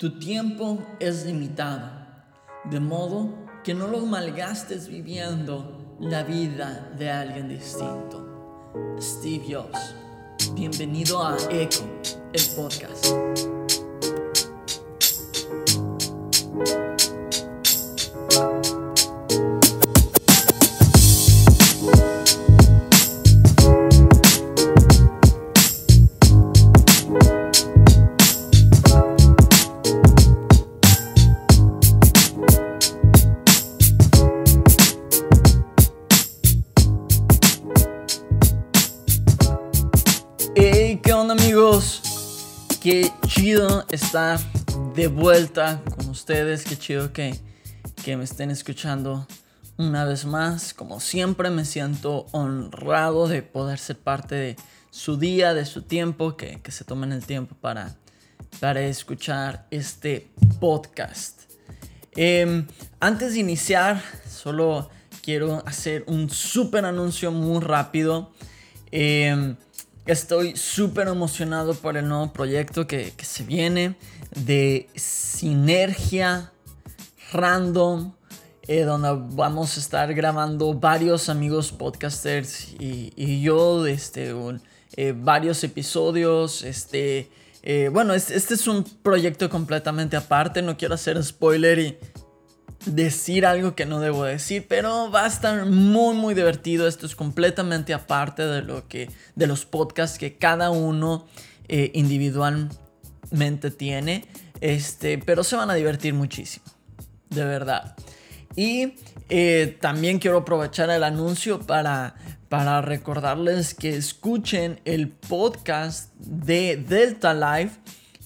Tu tiempo es limitado, de modo que no lo malgastes viviendo la vida de alguien distinto. Steve Jobs, bienvenido a Echo, el podcast. De vuelta con ustedes. Qué chido que, que me estén escuchando una vez más. Como siempre me siento honrado de poder ser parte de su día, de su tiempo, que, que se tomen el tiempo para, para escuchar este podcast. Em, antes de iniciar, solo quiero hacer un súper anuncio muy rápido. Eh, Estoy súper emocionado por el nuevo proyecto que, se viene de Sinergia Random, eh, donde vamos a estar grabando varios amigos podcasters y, yo, este, eh, varios episodios. Este, eh, bueno, este, es un proyecto completamente aparte, no quiero hacer spoiler y decir algo que no debo decir, pero va a estar muy muy divertido. Esto es completamente aparte de lo que de los podcasts que cada uno eh, individualmente tiene, este, pero se van a divertir muchísimo, de verdad. Y eh, también quiero aprovechar el anuncio para para recordarles que escuchen el podcast de Delta Live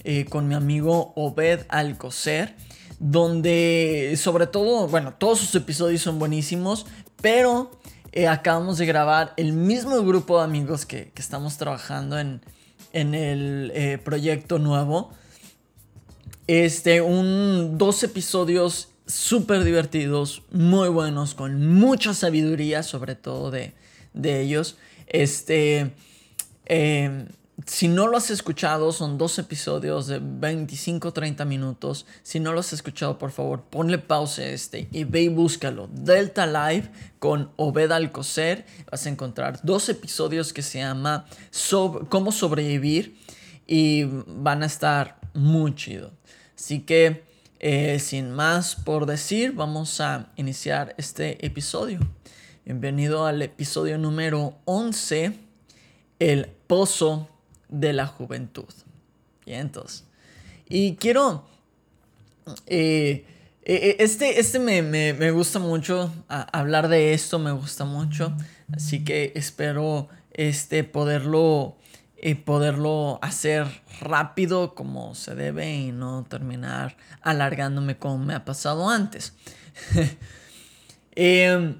eh, con mi amigo Obed Alcocer donde sobre todo, bueno, todos sus episodios son buenísimos, pero eh, acabamos de grabar el mismo grupo de amigos que, estamos trabajando en, el eh, proyecto nuevo. Este, un, dos episodios súper divertidos, muy buenos, con mucha sabiduría, sobre todo de, de ellos. Este, eh, si no lo has escuchado, son dos episodios de 25-30 minutos. Si no lo has escuchado, por favor, ponle pausa a este y ve y búscalo. Delta Live con Obed Alcocer. Vas a encontrar dos episodios que se llama Cómo sobrevivir y van a estar muy chido. Así que, eh, sin más por decir, vamos a iniciar este episodio. Bienvenido al episodio número 11, El Pozo de la juventud. Bien, entonces. Y quiero... Eh, eh, eh, este, este me, gusta mucho, hablar de esto me gusta mucho, así que espero este, poderlo, poderlo hacer rápido como se debe y no terminar alargándome como me ha pasado antes. Em,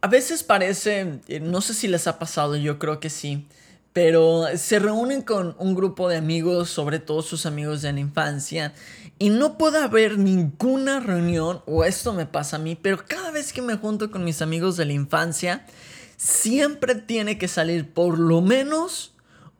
a veces parece, eh, no sé si les ha pasado, yo creo que sí, pero se reúnen con un grupo de amigos, sobre todo sus amigos de la infancia, y no puede haber ninguna reunión, o esto me pasa a mí, pero cada vez que me junto con mis amigos de la infancia, siempre tiene que salir por lo menos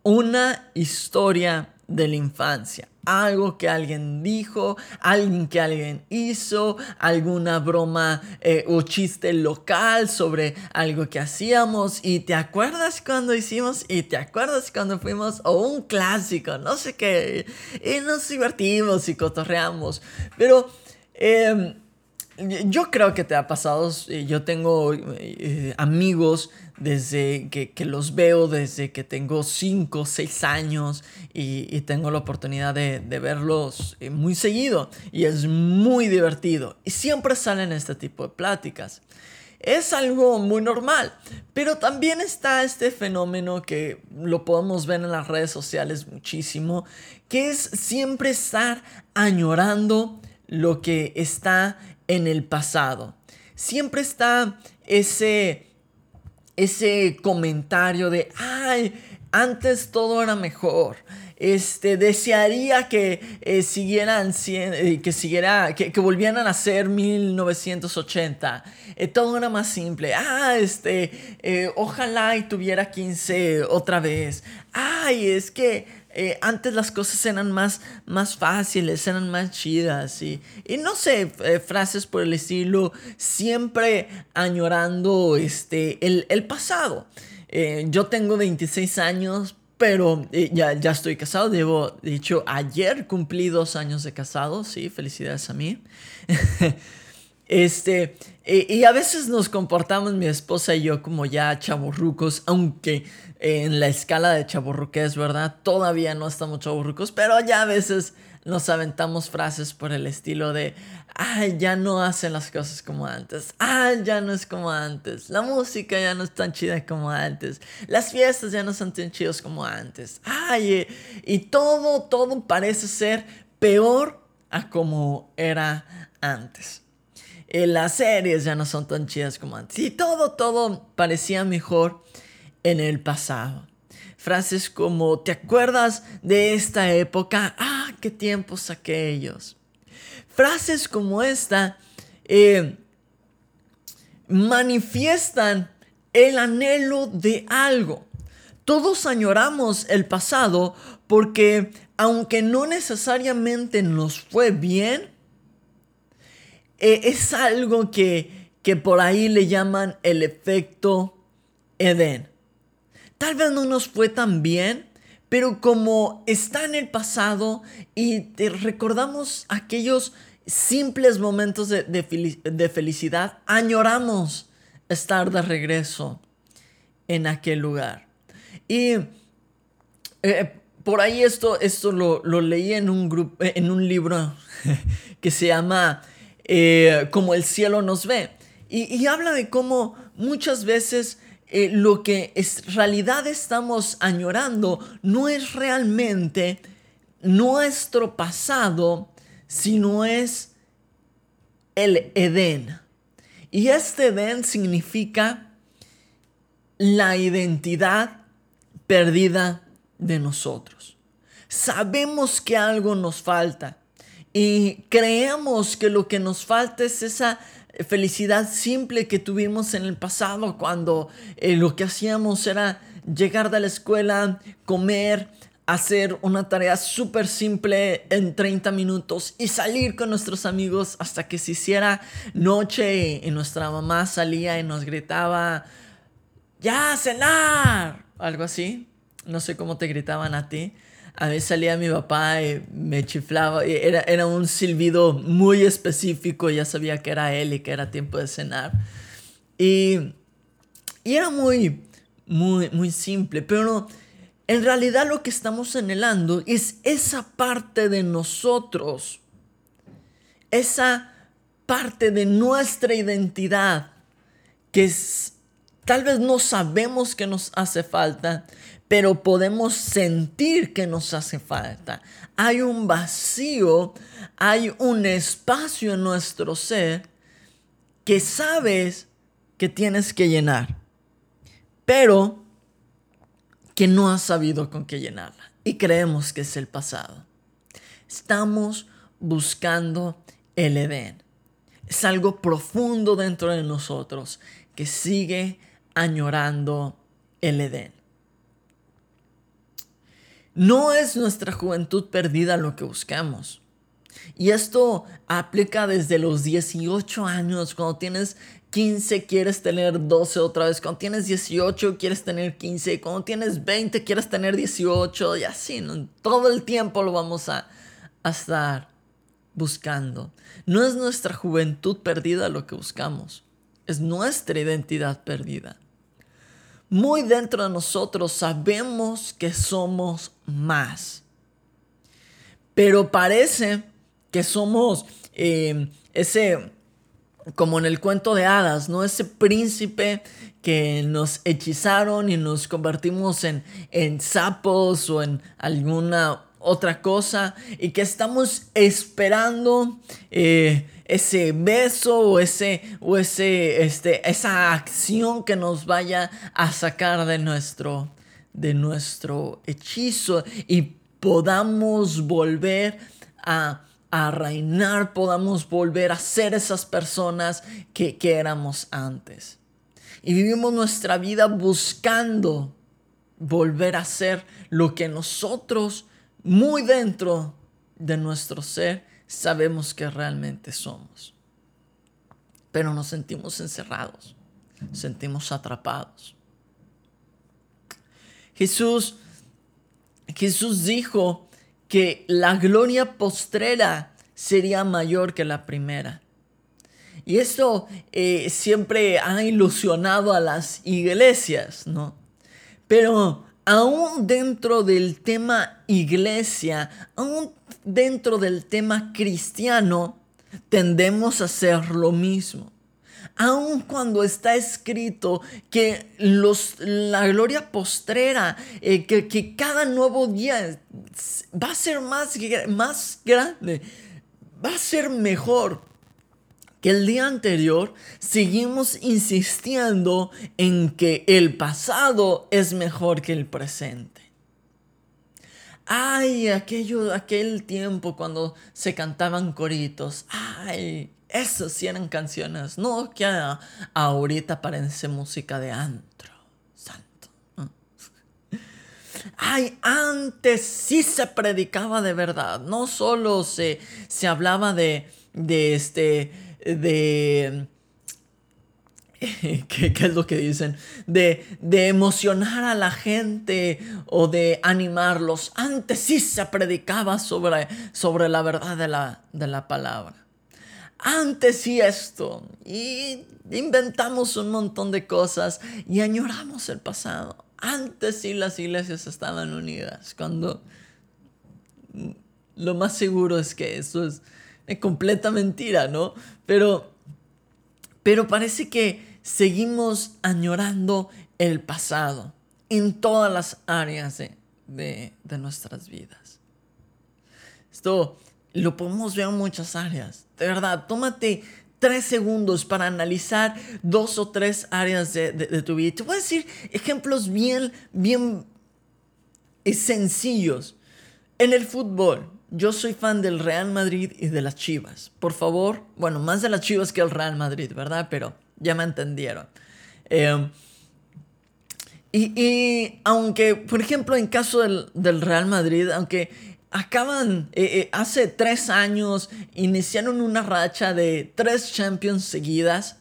una historia de la infancia. Algo que alguien dijo, alguien que alguien hizo, alguna broma eh, o chiste local sobre algo que hacíamos. Y te acuerdas cuando hicimos y te acuerdas cuando fuimos o un clásico, no sé qué, y nos divertimos y cotorreamos, pero... Em, yo creo que te ha pasado, yo tengo eh, amigos desde que, los veo desde que tengo 5 o 6 años y, tengo la oportunidad de, verlos eh, muy seguido y es muy divertido y siempre salen este tipo de pláticas. Es algo muy normal, pero también está este fenómeno que lo podemos ver en las redes sociales muchísimo, que es siempre estar añorando lo que está en el pasado. Siempre está ese, ese comentario de, ay, antes todo era mejor. Este, desearía que eh, siguieran, eh, que siguiera, que, volvieran a ser 1980. Eh, todo era más simple. Ah, este, ojalá y tuviera 15 otra vez. Ay, es que eh, antes las cosas eran más, más fáciles, eran más chidas y, y no sé, eh, frases por el estilo, siempre añorando este, el, el pasado. Eh, yo tengo 26 años, pero ya, ya estoy casado. Debo, de ayer cumplí dos años de casado. Sí, felicidades a mí. este, y a veces nos comportamos mi esposa y yo como ya chaburrucos, aunque en la escala de chaburruques, ¿verdad? Todavía no estamos chaburrucos, pero ya a veces nos aventamos frases por el estilo de, ay, ya no hacen las cosas como antes, ay, ya no es como antes, la música ya no es tan chida como antes, las fiestas ya no son tan chidas como antes, ay, y todo, todo parece ser peor a como era antes. Eh, las series ya no son tan chidas como antes. Y todo, todo parecía mejor en el pasado. Frases como, ¿te acuerdas de esta época? Ah, qué tiempos aquellos. Frases como esta eh, manifiestan el anhelo de algo. Todos añoramos el pasado porque aunque no necesariamente nos fue bien, eh, es algo que, que por ahí le llaman el efecto Edén. Tal vez no nos fue tan bien, pero como está en el pasado y recordamos aquellos simples momentos de, felicidad, añoramos estar de regreso en aquel lugar. Y eh, por ahí esto, esto lo, leí en un, grupo, en un libro que se llama eh, Como el cielo nos ve. y habla de cómo muchas veces eh, lo que en realidad estamos añorando no es realmente nuestro pasado, sino es el Edén. Y este Edén significa la identidad perdida de nosotros. Sabemos que algo nos falta y creemos que lo que nos falta es esa felicidad simple que tuvimos en el pasado cuando eh, lo que hacíamos era llegar de la escuela, comer, hacer una tarea súper simple en 30 minutos y salir con nuestros amigos hasta que se hiciera noche y nuestra mamá salía y nos gritaba, ya cenar, algo así. No sé cómo te gritaban a ti a veces salía mi papá y me chiflaba. Era, era un silbido muy específico, ya sabía que era él y que era tiempo de cenar. Y, y era muy, muy, muy simple, pero en realidad lo que estamos anhelando es esa parte de nosotros, esa parte de nuestra identidad que es, tal vez no sabemos que nos hace falta, pero podemos sentir que nos hace falta. Hay un vacío, hay un espacio en nuestro ser que sabes que tienes que llenar, pero que no has sabido con qué llenarla y creemos que es el pasado. Estamos buscando el Edén. Es algo profundo dentro de nosotros que sigue añorando el Edén. No es nuestra juventud perdida lo que buscamos. Y esto aplica desde los 18 años, cuando tienes 15 quieres tener 12 otra vez, cuando tienes 18 quieres tener 15, cuando tienes 20 quieres tener 18 y así, todo el tiempo lo vamos a, a estar buscando. No es nuestra juventud perdida lo que buscamos, es nuestra identidad perdida muy dentro de nosotros sabemos que somos más. Pero parece que somos eh, ese, como en el cuento de hadas, ¿no? Ese príncipe que nos hechizaron y nos convertimos en, en sapos o en alguna otra cosa y que estamos esperando eh, ese beso o ese o ese este esa acción que nos vaya a sacar de nuestro de nuestro hechizo y podamos volver a, a reinar, podamos volver a ser esas personas que, que éramos antes. Y vivimos nuestra vida buscando volver a ser lo que nosotros muy dentro de nuestro ser sabemos que realmente somos. Pero nos sentimos encerrados, sentimos atrapados. Jesús, Jesús dijo que la gloria postrera sería mayor que la primera. Y esto eh, siempre ha ilusionado a las iglesias, ¿no? Pero aún dentro del tema iglesia, aún dentro del tema cristiano, tendemos a hacer lo mismo. Aun cuando está escrito que los, la gloria postrera, eh, que, que, cada nuevo día va a ser más, más grande, va a ser mejor el día anterior, seguimos insistiendo en que el pasado es mejor que el presente. Ay, aquello, aquel tiempo cuando se cantaban coritos. Ay, eso sí eran canciones. No que ahorita parece música de antro. Santo. Ay, antes sí se predicaba de verdad. No solo se, se hablaba de, de este de... ¿Qué, es lo que dicen? De, de, emocionar a la gente o de animarlos. Antes sí se predicaba sobre, sobre la verdad de la, de la palabra. Antes sí esto. Y inventamos un montón de cosas y añoramos el pasado. Antes sí las iglesias estaban unidas. Cuando lo más seguro es que eso es es completa mentira, ¿no? Pero, pero parece que seguimos añorando el pasado en todas las áreas de, de nuestras vidas. Esto lo podemos ver en muchas áreas. De verdad, tómate tres segundos para analizar dos o tres áreas de, de, tu vida. Te voy a decir ejemplos bien, bien sencillos. En el fútbol, yo soy fan del Real Madrid y de las Chivas. Por favor, bueno, más de las Chivas que el Real Madrid, ¿verdad? Pero ya me entendieron. Em, y, aunque, por ejemplo, en caso del, Real Madrid, aunque acaban, eh, eh, hace tres años, iniciaron una racha de tres Champions seguidas,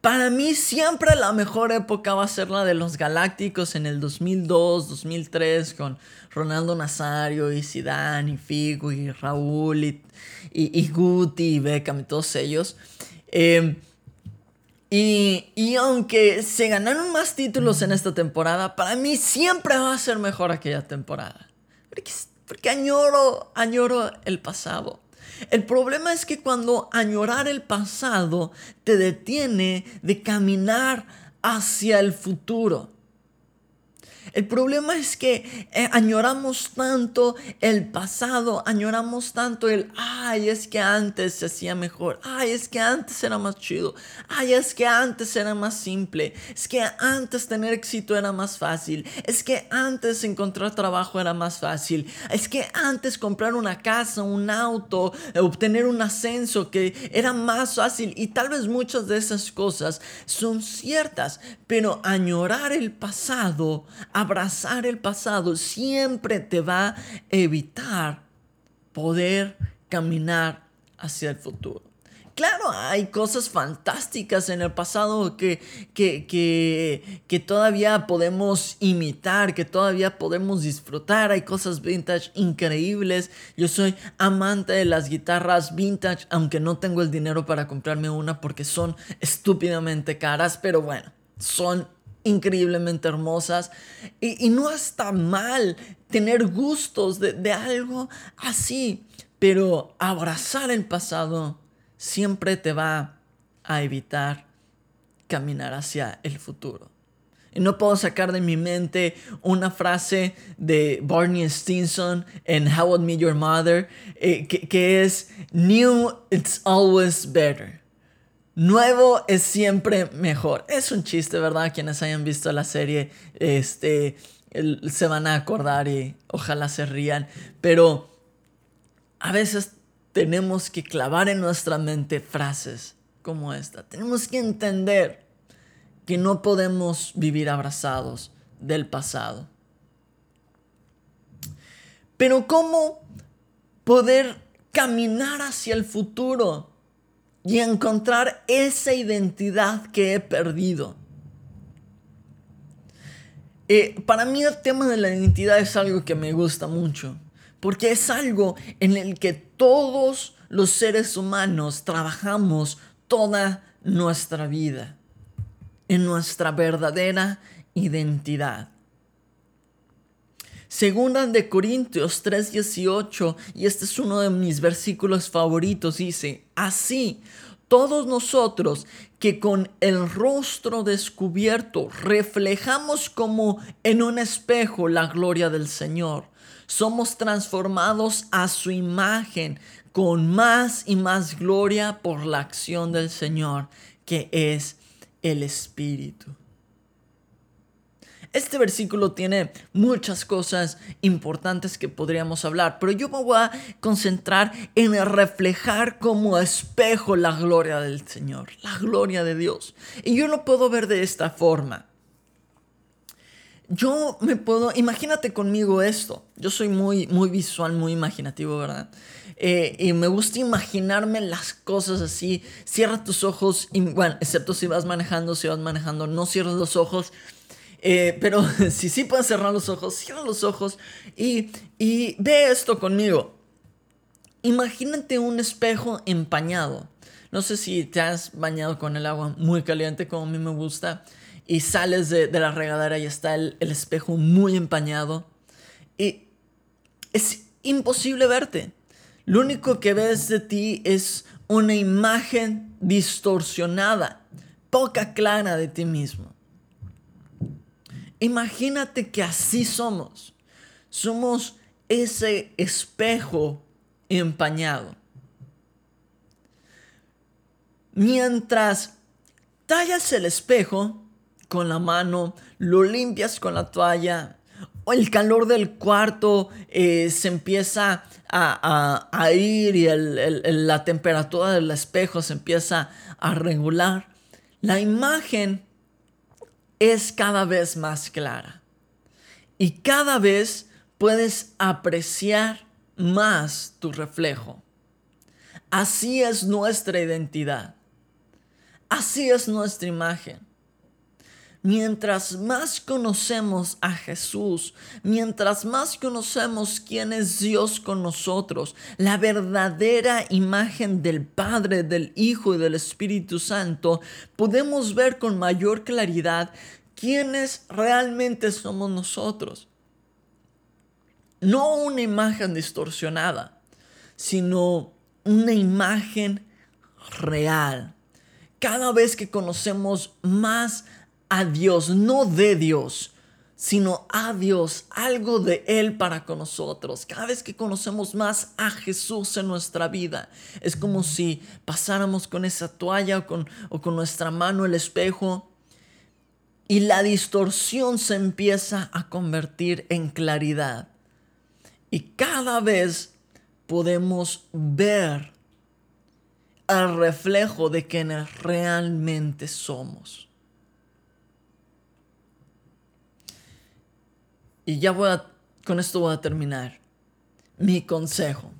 para mí siempre la mejor época va a ser la de los Galácticos en el 2002, 2003 con Ronaldo Nazario y Zidane y Figo y Raúl y, y, Guti y Beckham y todos ellos. Em, y, y, aunque se ganaron más títulos en esta temporada, para mí siempre va a ser mejor aquella temporada. Porque, porque añoro, añoro el pasado. El problema es que cuando añorar el pasado te detiene de caminar hacia el futuro. El problema es que eh, añoramos tanto el pasado, añoramos tanto el, ay, es que antes se hacía mejor, ay, es que antes era más chido, ay, es que antes era más simple, es que antes tener éxito era más fácil, es que antes encontrar trabajo era más fácil, es que antes comprar una casa, un auto, obtener un ascenso que era más fácil y tal vez muchas de esas cosas son ciertas, pero añorar el pasado, abrazar el pasado siempre te va a evitar poder caminar hacia el futuro. Claro, hay cosas fantásticas en el pasado que, que, que, que, todavía podemos imitar, que todavía podemos disfrutar. Hay cosas vintage increíbles. Yo soy amante de las guitarras vintage, aunque no tengo el dinero para comprarme una porque son estúpidamente caras, pero bueno, son increíblemente hermosas. Y, no está mal tener gustos de, algo así, pero abrazar el pasado siempre te va a evitar caminar hacia el futuro. Y no puedo sacar de mi mente una frase de Barney Stinson en How I Met Your Mother, eh, que es, New, it's always better. Nuevo es siempre mejor. Es un chiste, ¿verdad? Quienes hayan visto la serie este, se van a acordar y ojalá se rían. Pero a veces tenemos que clavar en nuestra mente frases como esta. Tenemos que entender que no podemos vivir abrazados del pasado. Pero ¿cómo poder caminar hacia el futuro y encontrar esa identidad que he perdido? Eh, para mí el tema de la identidad es algo que me gusta mucho, porque es algo en el que todos los seres humanos trabajamos toda nuestra vida, en nuestra verdadera identidad. Segunda de Corintios 3:18, y este es uno de mis versículos favoritos, dice, así todos nosotros que con el rostro descubierto reflejamos como en un espejo la gloria del Señor, somos transformados a su imagen con más y más gloria por la acción del Señor, que es el Espíritu. Este versículo tiene muchas cosas importantes que podríamos hablar, pero yo me voy a concentrar en reflejar como espejo la gloria del Señor, la gloria de Dios. Y yo lo puedo ver de esta forma. Yo me puedo, imagínate conmigo esto. Yo soy muy, muy visual, muy imaginativo, ¿verdad? Eh, y me gusta imaginarme las cosas así. Cierra tus ojos, y, excepto si vas manejando, si vas manejando, no cierres los ojos eh, pero si sí puedes cerrar los ojos, cierra los ojos y, y ve esto conmigo. Imagínate un espejo empañado. No sé si te has bañado con el agua muy caliente como a mí me gusta y sales de, la regadera y está el, el, espejo muy empañado y es imposible verte. Lo único que ves de ti es una imagen distorsionada, poca clara de ti mismo. Imagínate que así somos. Somos ese espejo empañado. Mientras tallas el espejo con la mano, lo limpias con la toalla, o el calor del cuarto eh, se empieza a, ir y la temperatura del espejo se empieza a regular, la imagen es cada vez más clara. Y cada vez puedes apreciar más tu reflejo. Así es nuestra identidad. Así es nuestra imagen. Mientras más conocemos a Jesús, mientras más conocemos quién es Dios con nosotros, la verdadera imagen del Padre, del Hijo y del Espíritu Santo, podemos ver con mayor claridad quiénes realmente somos nosotros. No una imagen distorsionada, sino una imagen real. Cada vez que conocemos más a Dios, no de Dios, sino a Dios, algo de Él para con nosotros. Cada vez que conocemos más a Jesús en nuestra vida, es como si pasáramos con esa toalla o con, o con nuestra mano el espejo y la distorsión se empieza a convertir en claridad. Y cada vez podemos ver el reflejo de quienes realmente somos. Y ya voy con esto voy a terminar. Mi consejo.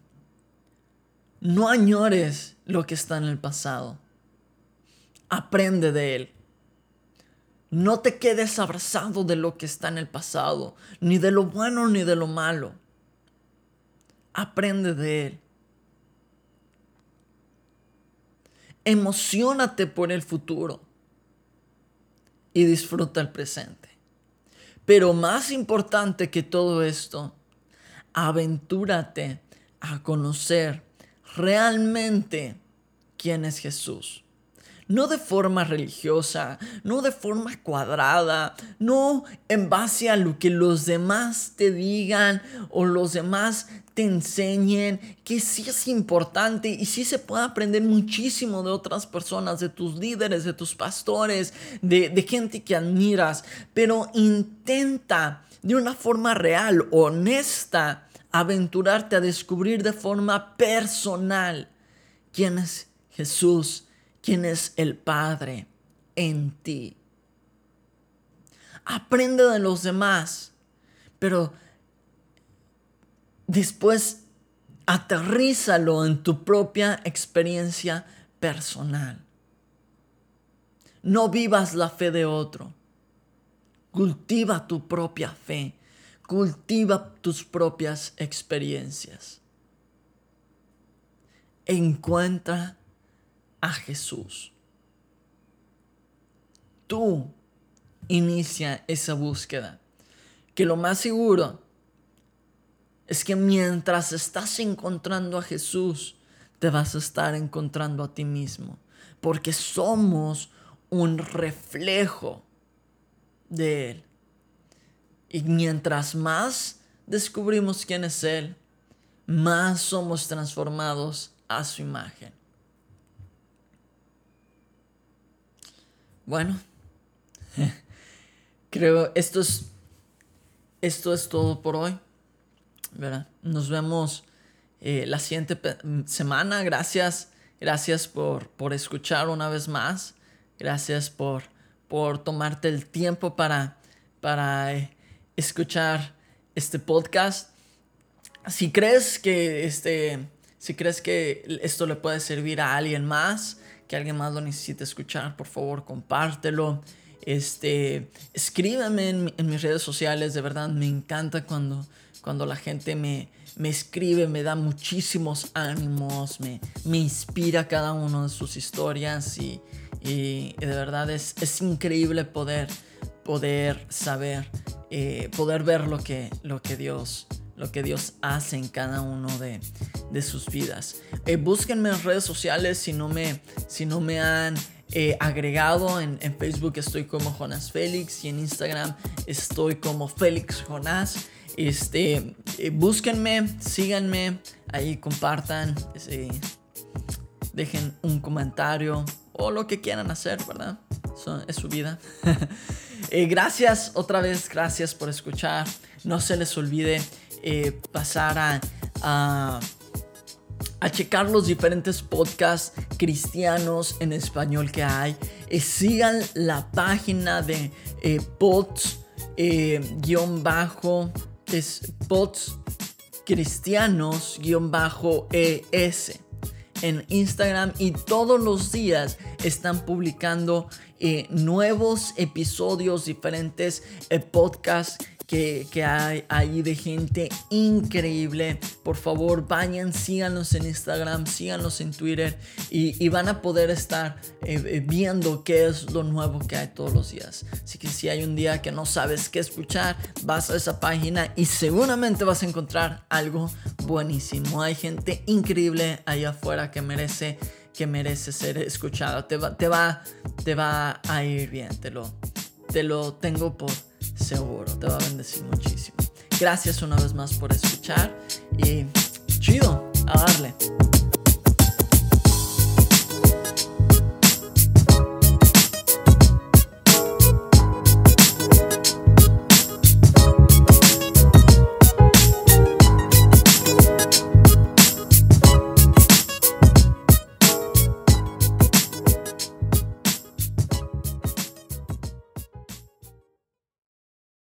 No añores lo que está en el pasado. Aprende de él. No te quedes abrazado de lo que está en el pasado, ni de lo bueno ni de lo malo. Aprende de él. Emocionate por el futuro y disfruta el presente. Pero más importante que todo esto, aventúrate a conocer realmente quién es Jesús. No de forma religiosa, no de forma cuadrada, no en base a lo que los demás te digan o los demás te enseñen, que sí es importante y sí se puede aprender muchísimo de otras personas, de tus líderes, de tus pastores, de, de gente que admiras, pero intenta de una forma real, honesta, aventurarte a descubrir de forma personal quién es Jesús quién es el Padre en ti. Aprende de los demás, pero después aterrízalo en tu propia experiencia personal. No vivas la fe de otro. Cultiva tu propia fe. Cultiva tus propias experiencias. Encuentra a Jesús. Tú inicia esa búsqueda. Que lo más seguro es que mientras estás encontrando a Jesús, te vas a estar encontrando a ti mismo. Porque somos un reflejo de Él. Y mientras más descubrimos quién es Él, más somos transformados a su imagen. Bueno, creo esto es esto es todo por hoy. Nos vemos eh, la siguiente semana. Gracias, gracias por, por escuchar una vez más. Gracias por, por tomarte el tiempo para, para eh, escuchar este podcast. Si crees que este, si crees que esto le puede servir a alguien más, que alguien más lo necesite escuchar, por favor, compártelo. Este, escríbeme en, mis redes sociales, de verdad me encanta cuando, cuando la gente me, me escribe, me da muchísimos ánimos, me, me inspira cada una de sus historias y, y, de verdad es, es, increíble poder, poder saber, eh, poder ver lo que, lo que Dios lo que Dios hace en cada uno de, de sus vidas. Eh, búsquenme en redes sociales si no me, si no me han eh, agregado. En, Facebook estoy como Jonas Félix y en Instagram estoy como Félix Jonas. Este, búsquenme, síganme, ahí compartan, dejen un comentario, o lo que quieran hacer, ¿verdad? es su vida. Eh, gracias otra vez, gracias por escuchar. No se les olvide eh, pasar a, a, checar los diferentes podcasts cristianos en español que hay. Eh, sigan la página de pods guion bajo es pods cristianos guion bajo es en Instagram y todos los días están publicando eh, nuevos episodios, diferentes eh, podcasts que, hay ahí de gente increíble. Por favor, vayan, síganos en Instagram, síganos en Twitter y, van a poder estar eh, eh, viendo qué es lo nuevo que hay todos los días. Así que si hay un día que no sabes qué escuchar, vas a esa página y seguramente vas a encontrar algo buenísimo. Hay gente increíble ahí afuera que merece que merece ser escuchada. Te va, te va, te va a ir bien, te lo, te lo tengo por seguro, te va a bendecir muchísimo. Gracias una vez más por escuchar y chido, a darle.